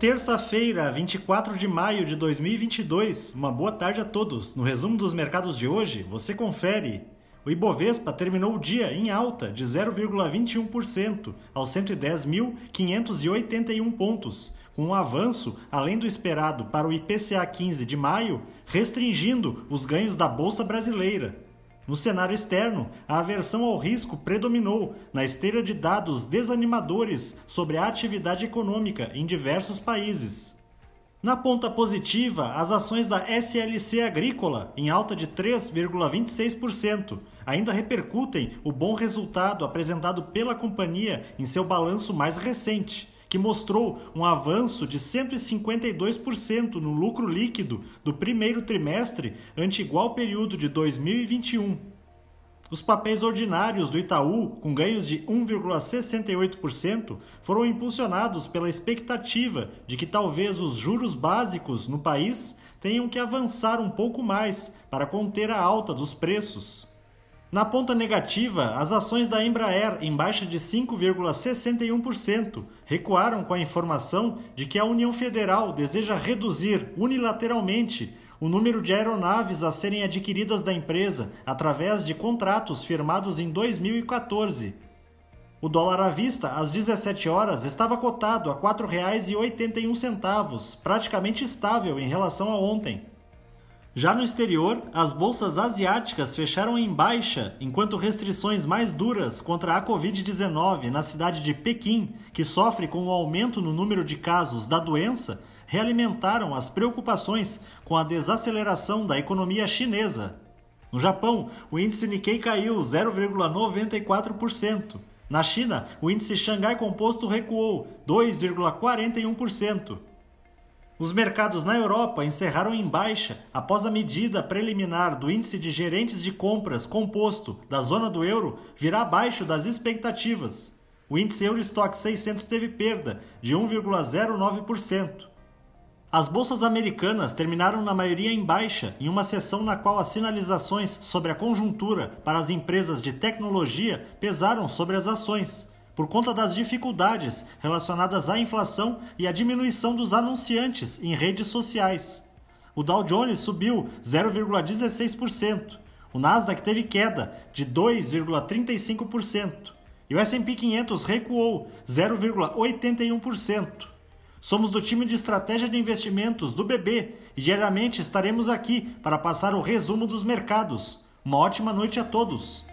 Terça-feira, 24 de maio de 2022. Uma boa tarde a todos. No resumo dos mercados de hoje, você confere. O Ibovespa terminou o dia em alta de 0,21% aos 110.581 pontos, com um avanço além do esperado para o IPCA 15 de maio, restringindo os ganhos da bolsa brasileira. No cenário externo, a aversão ao risco predominou na esteira de dados desanimadores sobre a atividade econômica em diversos países. Na ponta positiva, as ações da SLC Agrícola, em alta de 3,26%, ainda repercutem o bom resultado apresentado pela companhia em seu balanço mais recente que mostrou um avanço de 152% no lucro líquido do primeiro trimestre ante igual período de 2021. Os papéis ordinários do Itaú, com ganhos de 1,68%, foram impulsionados pela expectativa de que talvez os juros básicos no país tenham que avançar um pouco mais para conter a alta dos preços. Na ponta negativa, as ações da Embraer, em baixa de 5,61%, recuaram com a informação de que a União Federal deseja reduzir unilateralmente o número de aeronaves a serem adquiridas da empresa através de contratos firmados em 2014. O dólar à vista, às 17 horas, estava cotado a R$ 4,81, praticamente estável em relação a ontem. Já no exterior, as bolsas asiáticas fecharam em baixa, enquanto restrições mais duras contra a Covid-19 na cidade de Pequim, que sofre com o aumento no número de casos da doença, realimentaram as preocupações com a desaceleração da economia chinesa. No Japão, o índice Nikkei caiu 0,94%. Na China, o índice Xangai Composto recuou 2,41%. Os mercados na Europa encerraram em baixa após a medida preliminar do índice de gerentes de compras composto da zona do euro virar abaixo das expectativas. O índice Eurostock 600 teve perda de 1,09%. As bolsas americanas terminaram na maioria em baixa, em uma sessão na qual as sinalizações sobre a conjuntura para as empresas de tecnologia pesaram sobre as ações por conta das dificuldades relacionadas à inflação e à diminuição dos anunciantes em redes sociais. O Dow Jones subiu 0,16%, o Nasdaq teve queda de 2,35% e o S&P 500 recuou 0,81%. Somos do time de estratégia de investimentos do BB e diariamente estaremos aqui para passar o resumo dos mercados. Uma ótima noite a todos.